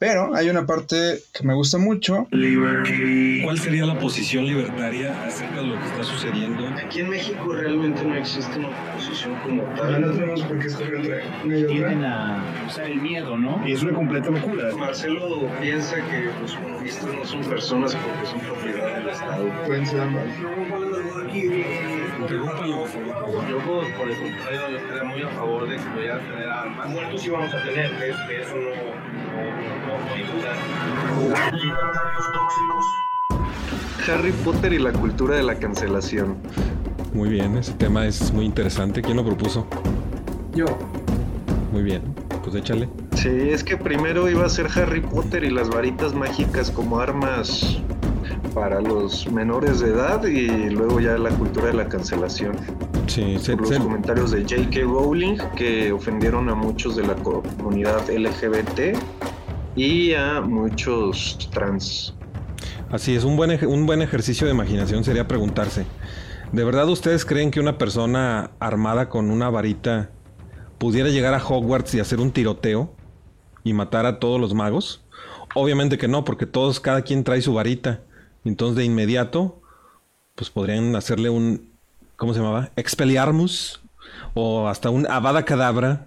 Pero hay una parte que me gusta mucho. ¿Cuál sería la posición libertaria acerca de lo que está sucediendo? Aquí en México realmente no existe una posición como tal. No tenemos por qué escoger entre una y otra. Tienden a usar el miedo, ¿no? Y es una completa locura. Marcelo piensa que los comunistas no son personas porque son propiedad del Estado. Pueden ser ambas. Interrúmpalo. Yo, por, por el contrario, yo estaría muy a favor de que a tener armas. Muertos sí vamos a tener, de, de eso no, Harry Potter y la cultura de la cancelación. Muy bien, ese tema es muy interesante. ¿Quién lo propuso? Yo. Muy bien, pues échale. Sí, es que primero iba a ser Harry Potter y las varitas mágicas como armas para los menores de edad y luego ya la cultura de la cancelación. Sí, se- Por los se- comentarios de J.K. Rowling que ofendieron a muchos de la comunidad LGBT y a muchos trans. así es, un buen, un buen ejercicio de imaginación sería preguntarse, ¿de verdad ustedes creen que una persona armada con una varita pudiera llegar a Hogwarts y hacer un tiroteo y matar a todos los magos? Obviamente que no, porque todos, cada quien trae su varita. Entonces de inmediato, pues podrían hacerle un, ¿cómo se llamaba? Expelliarmus o hasta un Avada Kedavra.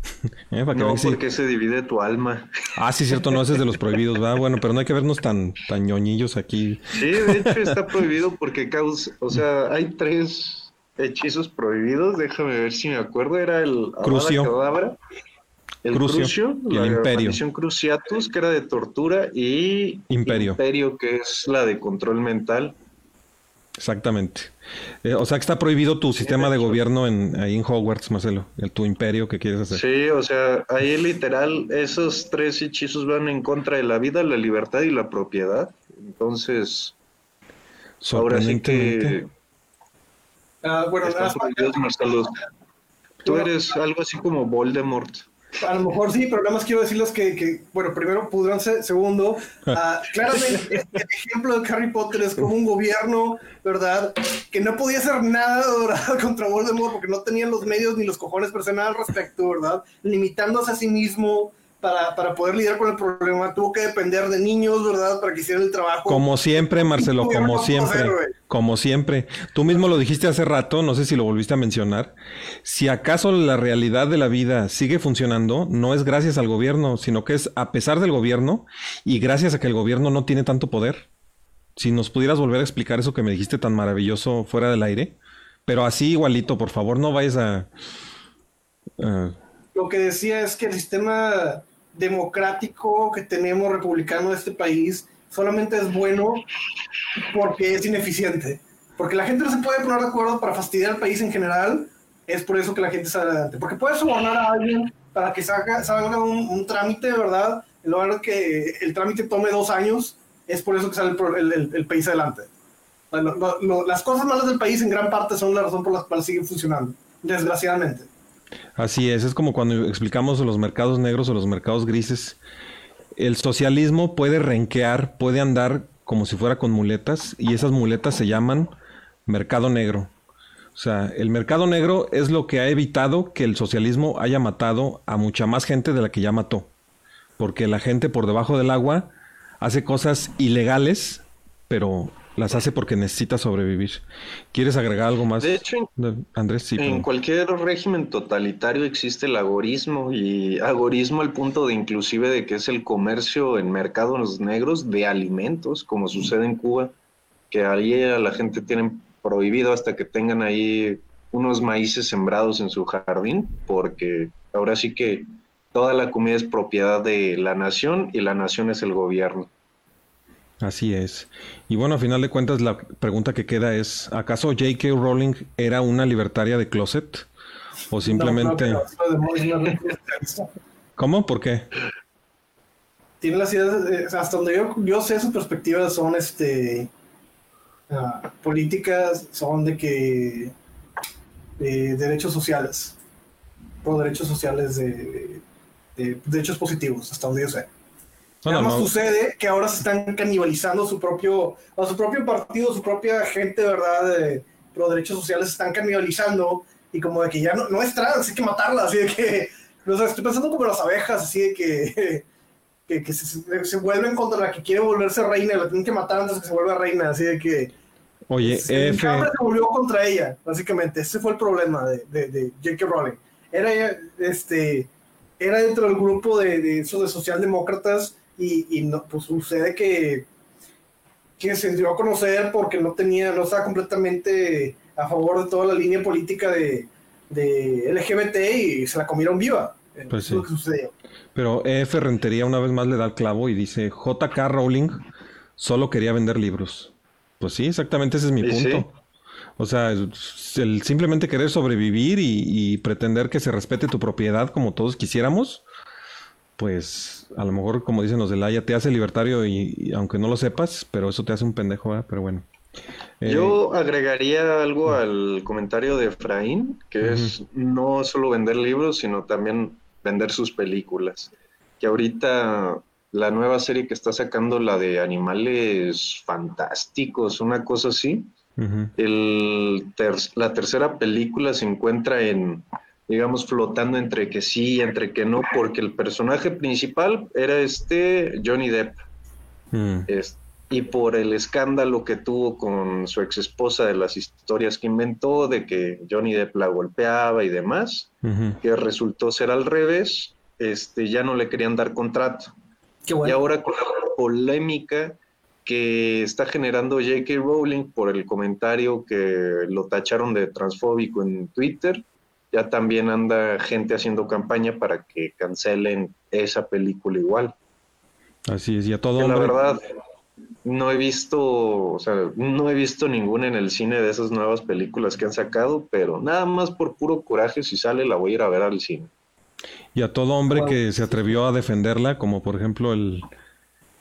¿Eh? Para que No, si- porque se divide tu alma. Ah, sí, cierto, no, ese es de los prohibidos, ¿verdad? Bueno, pero no hay que vernos tan, tan ñoñillos aquí. Sí, de hecho está prohibido porque causa, o sea, hay tres hechizos prohibidos, déjame ver si me acuerdo, era el Avada Crucio. Kedavra, el Crucio Crucio, y el la Imperio. maldición Cruciatus, que era de tortura, y Imperio. Imperio, que es la de control mental. Exactamente. Eh, o sea que está prohibido tu sistema de gobierno en, ahí en Hogwarts, Marcelo, el, tu imperio que quieres hacer. Sí, o sea, ahí literal esos tres hechizos van en contra de la vida, la libertad y la propiedad. Entonces, ahora sí que Ah, bueno, para- prohibidos, Marcelo. Tú eres algo así como Voldemort. A lo mejor sí, pero nada más quiero decirles que, que, bueno, primero pudranse, segundo, ah, claramente el ejemplo de Harry Potter es como un gobierno, ¿verdad? Que no podía hacer nada, ¿verdad? Contra Voldemort porque no tenían los medios ni los cojones nada al respecto, ¿verdad? Limitándose a sí mismo para, para poder lidiar con el problema. Tuvo que depender de niños, ¿verdad? Para que hicieran el trabajo. Como siempre, Marcelo, como siempre. hacer. Como siempre. Tú mismo lo dijiste hace rato, no sé si lo volviste a mencionar. Si acaso la realidad de la vida sigue funcionando, no es gracias al gobierno, sino que es a pesar del gobierno y gracias a que el gobierno no tiene tanto poder. Si nos pudieras volver a explicar eso que me dijiste tan maravilloso fuera del aire, pero así igualito, por favor, no vayas a... a- lo que decía es que el sistema democrático que tenemos republicano de este país solamente es bueno porque es ineficiente. Porque la gente no se puede poner de acuerdo para fastidiar al país en general. Es por eso que la gente sale adelante. Porque puedes sobornar a alguien para que salga, salga un, un trámite, ¿verdad? En lugar de que el trámite tome dos años, es por eso que sale el, el- el país adelante. Bueno, lo- lo- las cosas malas del país en gran parte son la razón por la cual siguen funcionando, desgraciadamente. Así es, es como cuando explicamos los mercados negros o los mercados grises. El socialismo puede renquear, puede andar como si fuera con muletas y esas muletas se llaman mercado negro. O sea, el mercado negro es lo que ha evitado que el socialismo haya matado a mucha más gente de la que ya mató. Porque la gente por debajo del agua hace cosas ilegales, pero las hace porque necesita sobrevivir. ¿Quieres agregar algo más? De hecho, Andrés, sí. en cualquier régimen totalitario existe el agorismo y agorismo al punto de inclusive de que es el comercio en mercados negros de alimentos, como sucede en Cuba, que ahí a la gente tienen prohibido hasta que tengan ahí unos maíces sembrados en su jardín, porque ahora sí que toda la comida es propiedad de la nación y la nación es el gobierno. Así es. Y bueno, a final de cuentas, la pregunta que queda es, ¿acaso J.K. Rowling era una libertaria de closet? ¿O simplemente... No, no, no. ¿Cómo? ¿Por qué? tiene las ideas, eh, hasta donde yo, yo sé sus perspectivas son este ah, políticas, son de que de derechos sociales, por derechos sociales de, de derechos positivos, hasta donde yo sé. Nada más sucede que ahora se están canibalizando su propio, a su propio partido, su propia gente, ¿verdad? De pro derechos sociales se están canibalizando y como de que ya no, no es trans, hay que matarla, así de que, no sé, estoy pensando como las abejas, así de que que, que se, se vuelven contra la que quiere volverse reina, la tienen que matar antes de que se vuelva reina, así de que Oye, se, F, se volvió contra ella, básicamente, ese fue el problema de, de, de J.K. Rowling. Era, este, era dentro del grupo de, de esos de socialdemócratas y, y no, pues sucede que, que se dio a conocer porque no tenía, no estaba completamente a favor de toda la línea política de, de LGBT y se la comieron viva. Pues sí. pero F Rentería una vez más le da el clavo y dice, JK Rowling solo quería vender libros. Pues sí, exactamente ese es mi sí. punto. O sea, el simplemente querer sobrevivir y, y pretender que se respete tu propiedad como todos quisiéramos, pues a lo mejor, como dicen los de la ya te hace libertario y, y aunque no lo sepas, pero eso te hace un pendejo, ¿verdad? Pero bueno. Eh, Yo agregaría algo al comentario de Efraín, que es no solo vender libros, sino también vender sus películas. Que ahorita la nueva serie que está sacando, la de animales fantásticos, una cosa así, el ter- la tercera película se encuentra en, digamos, flotando entre que sí y entre que no, porque el personaje principal era este Johnny Depp. Mm. Es- y por el escándalo que tuvo con su ex esposa de las historias que inventó, de que Johnny Depp la golpeaba y demás, Ujú. que resultó ser al revés, este, ya no le querían dar contrato. Qué Y bueno. ahora con la polémica que está generando J.K. Rowling por el comentario que lo tacharon de transfóbico en Twitter, ya también anda gente haciendo campaña para que cancelen esa película igual. Así es, y a todo Que la hombre. verdad no he visto, o sea, no he visto ninguna en el cine de esas nuevas películas que han sacado, pero nada más por puro coraje si sale la voy a ir a ver al cine. Y a todo hombre que se atrevió a defenderla, como por ejemplo el...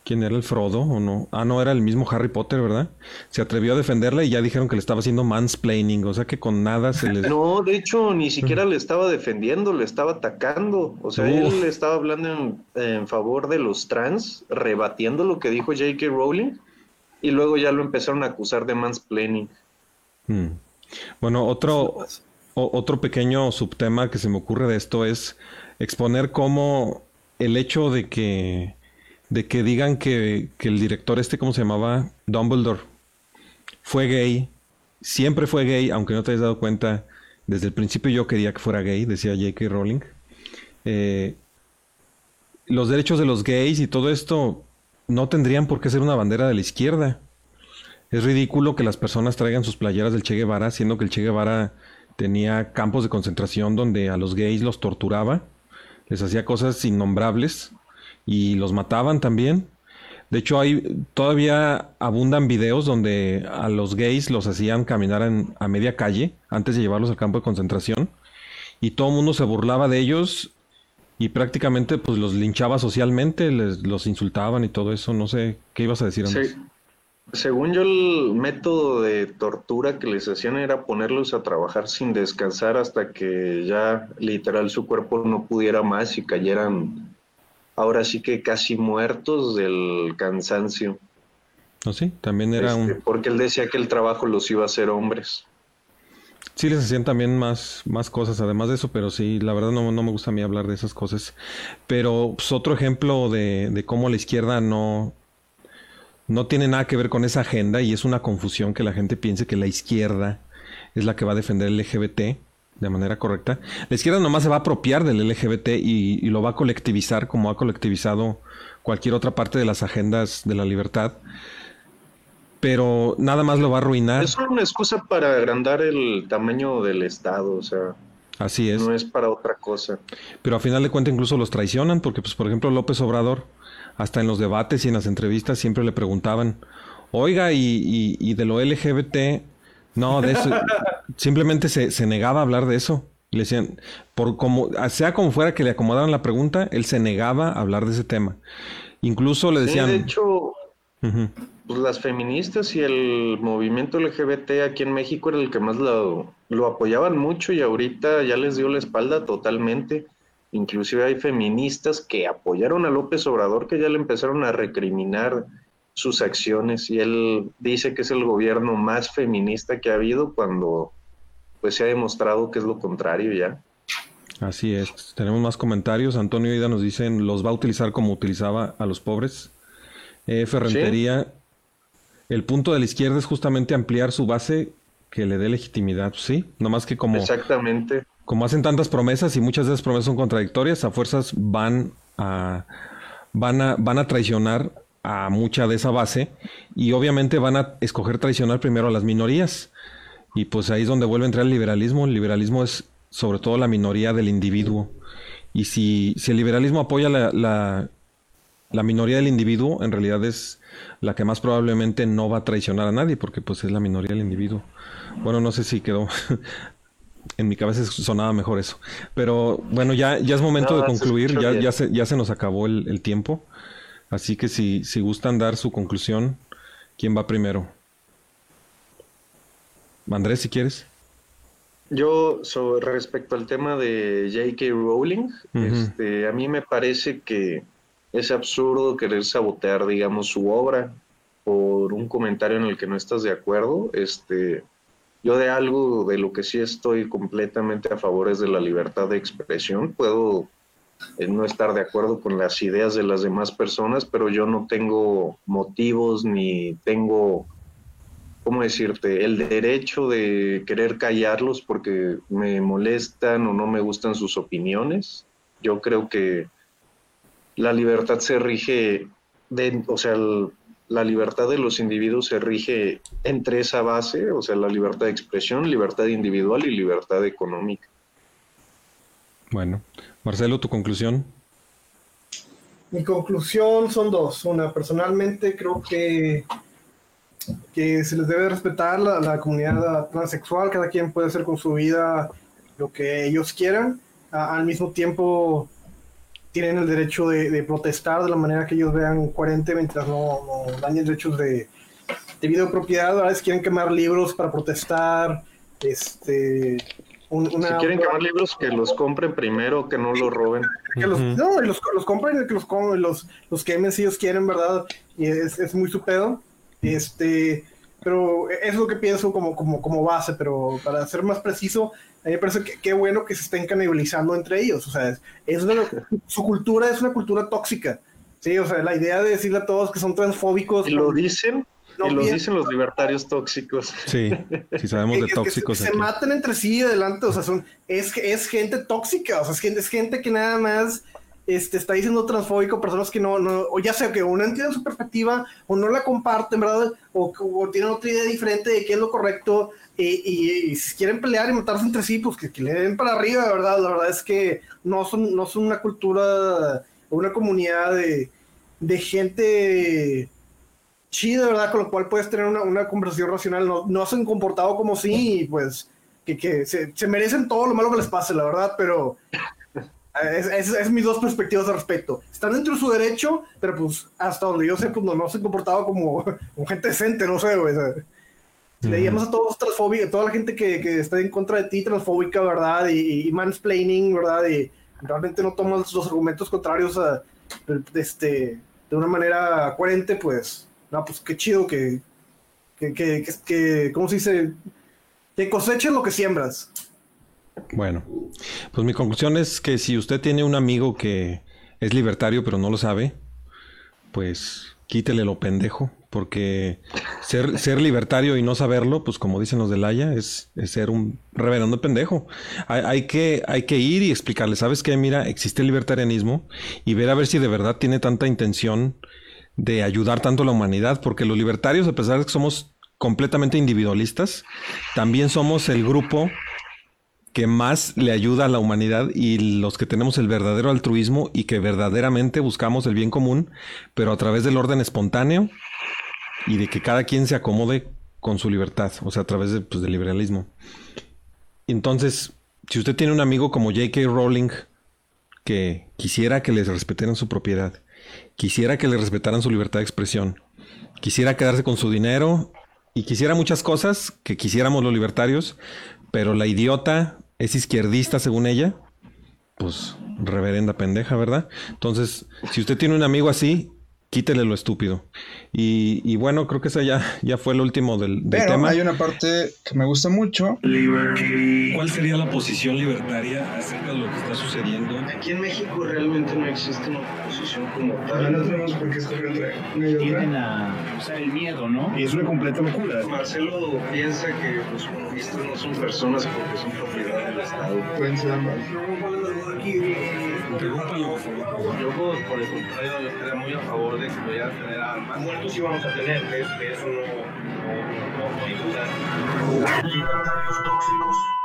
¿Quién era el Frodo o no? Ah, no, era el mismo Harry Potter, ¿verdad? Se atrevió a defenderla y ya dijeron que le estaba haciendo mansplaining, o sea que con nada se les... No, de hecho, ni siquiera le estaba defendiendo, le estaba atacando. O sea, Uf. él estaba hablando en, en favor de los trans, rebatiendo lo que dijo J.K. Rowling, y luego ya lo empezaron a acusar de mansplaining. Mm. Bueno, otro, o- otro pequeño subtema que se me ocurre de esto es exponer cómo el hecho de que, de que digan que, que el director este, ¿cómo se llamaba? Dumbledore, fue gay, siempre fue gay, aunque no te hayas dado cuenta, desde el principio yo quería que fuera gay, decía J.K. Rowling. Eh, los derechos de los gays y todo esto no tendrían por qué ser una bandera de la izquierda. Es ridículo que las personas traigan sus playeras del Che Guevara, siendo que el Che Guevara tenía campos de concentración donde a los gays los torturaba, les hacía cosas innombrables y los mataban también. De hecho, hay todavía abundan videos donde a los gays los hacían caminar en- a media calle antes de llevarlos al campo de concentración y todo el mundo se burlaba de ellos y prácticamente pues los linchaba socialmente, les, los insultaban y todo eso. No sé qué ibas a decir. Se- según yo, el método de tortura que les hacían era ponerlos a trabajar sin descansar hasta que ya literal su cuerpo no pudiera más y cayeran ahora sí que casi muertos del cansancio. ¿No sí? También era Este, un... Porque él decía que el trabajo los iba a hacer hombres. Sí les hacían también más, más cosas además de eso, pero sí, la verdad no, no me gusta a mí hablar de esas cosas. Pero pues, otro ejemplo de, de cómo la izquierda no, no tiene nada que ver con esa agenda y es una confusión que la gente piense que la izquierda es la que va a defender el LGBT de manera correcta. La izquierda nomás se va a apropiar del LGBT y, y lo va a colectivizar como ha colectivizado cualquier otra parte de las agendas de la libertad. Pero nada más lo va a arruinar. Es una excusa para agrandar el tamaño del Estado, o sea, Así es. no es para otra cosa. Pero a final de cuentas incluso los traicionan, porque pues por ejemplo López Obrador, hasta en los debates y en las entrevistas siempre le preguntaban, oiga, y, y- y de lo LGBT, no, de eso, simplemente se, se negaba a hablar de eso. Le decían, por como, sea como fuera que le acomodaran la pregunta, él se negaba a hablar de ese tema. Incluso le Sí, decían, de hecho, pues las feministas y el movimiento LGBT aquí en México era el que más lo, lo apoyaban mucho y ahorita ya les dio la espalda totalmente. Inclusive hay feministas que apoyaron a López Obrador que ya le empezaron a recriminar sus acciones y él dice que es el gobierno más feminista que ha habido cuando pues se ha demostrado que es lo contrario ya. Así es. Tenemos más comentarios. Antonio Ida nos dice, los va a utilizar como utilizaba a los pobres. Eh, Ferrentería, el punto de la izquierda es justamente ampliar su base que le dé legitimidad, ¿sí? No más que como... Exactamente. Como hacen tantas promesas y muchas de esas promesas son contradictorias, a fuerzas van a, van a, van a traicionar a mucha de esa base y obviamente van a escoger traicionar primero a las minorías. Y pues ahí es donde vuelve a entrar el liberalismo. El liberalismo es sobre todo la minoría del individuo. Y si, si el liberalismo apoya la, la, la, minoría del individuo, en realidad es la que más probablemente no va a traicionar a nadie, porque pues es la minoría del individuo. Bueno, no sé si quedó. en mi cabeza sonaba mejor eso. Pero bueno, ya, ya es momento No, de concluir, ya, ya, se, ya se nos acabó el, el tiempo. Así que si, si gustan dar su conclusión, ¿quién va primero? Andrés, si quieres. Yo, sobre respecto al tema de J.K. Rowling, este, a mí me parece que es absurdo querer sabotear, digamos, su obra por un comentario en el que no estás de acuerdo. Este, yo de algo de lo que sí estoy completamente a favor es de la libertad de expresión. Puedo eh, no estar de acuerdo con las ideas de las demás personas, pero yo no tengo motivos ni tengo ¿cómo decirte? El derecho de querer callarlos porque me molestan o no me gustan sus opiniones. Yo creo que la libertad se rige, de, o sea, el- la libertad de los individuos se rige entre esa base, o sea, la libertad de expresión, libertad individual y libertad económica. Bueno, Marcelo, tu conclusión. Mi conclusión son dos. Una, personalmente creo que, que se les debe respetar la, la comunidad transexual. Cada quien puede hacer con su vida lo que ellos quieran. A- al mismo tiempo, tienen el derecho de, de protestar de la manera que ellos vean coherente mientras no, no dañen derechos de, de vida o propiedad. A veces quieren quemar libros para protestar. Este, un- una, Si quieren quemar libros, que los compren primero, que no los roben. que los, no, y los, los compren y que los, los, los quemen si ellos quieren, ¿verdad? Y es, es muy su pedo. Este, pero es lo que pienso como, como, como base, pero para ser más preciso, a mí me parece que qué bueno que se estén canibalizando entre ellos. O sea, es, es una- su cultura es una cultura tóxica. Sí, o sea, la idea de decirle a todos que son transfóbicos. Y lo dicen, no y lo dicen los libertarios tóxicos. Sí, si sabemos de que se- tóxicos que se aquí. maten entre sí adelante, o sea, son, es, es gente tóxica, o sea, es gente, es gente que nada más este, está diciendo transfóbico, personas que no, no, o ya sea que uno entiende su perspectiva, o no la comparten, ¿verdad? O, o tienen otra idea diferente de qué es lo correcto, y, y- si quieren pelear y matarse entre sí, pues que, le den para arriba, ¿verdad? La verdad es que no son, no son una cultura, o una comunidad de, de gente chida, ¿verdad? Con lo cual puedes tener una, una conversación racional. No, no se han comportado como sí, y pues que, que se merecen todo lo malo que les pase, la verdad, pero es, es, es mis dos perspectivas al respecto. Están dentro de su derecho, pero pues hasta donde yo sé, pues no, no se han comportado como, como gente decente, no sé, güey. o sea, si Le Ujú. llamas a todos transfóbicos, toda la gente que, que está en contra de ti, transfóbica, ¿verdad? Y, y mansplaining, ¿verdad? Y realmente no tomas los argumentos contrarios a, este, de una manera coherente, pues, no, pues qué chido que, que, que, que, que- ¿cómo se dice? Que coseches lo que siembras. Bueno, pues mi conclusión es que si usted tiene un amigo que es libertario pero no lo sabe, pues quítele lo pendejo, porque ser, libertario y no saberlo, pues como dicen los de Laia, es, ser un reverendo pendejo. Hay, hay que, hay que ir y explicarle, ¿sabes qué? Mira, existe el libertarianismo y ver a ver si de verdad tiene tanta intención de ayudar tanto a la humanidad, porque los libertarios, a pesar de que somos completamente individualistas, también somos el grupo que más le ayuda a la humanidad y los que tenemos el verdadero altruismo y que verdaderamente buscamos el bien común, pero a través del orden espontáneo y de que cada quien se acomode con su libertad, o sea, a través de, pues, del liberalismo. Entonces, si usted tiene un amigo como J.K. Rowling que quisiera que les respetaran su propiedad, quisiera que le respetaran su libertad de expresión, quisiera quedarse con su dinero y quisiera muchas cosas que quisiéramos los libertarios, pero la idiota es izquierdista según ella, pues reverenda pendeja, ¿verdad? Entonces, si usted tiene un amigo así, quítele lo estúpido. Y, y bueno, creo que esa ya, ya fue el último del, del Pero tema. hay una parte que me gusta mucho. ¿Cuál sería la posición libertaria acerca de lo que está sucediendo? Aquí en México realmente no existe una oposición como Ya no tenemos por qué escoger entre una y otra. Tienden a usar el miedo, ¿no? Y es una completa locura. Marcelo piensa que los comunistas no son personas porque son propiedad del Estado. Pueden ser ambas. Interrúmpalo, por favor. Yo, por, el contrario, yo estaría muy a favor de que pudieran tener armas. Muertos sí vamos a tener, de eso no, no, no, no.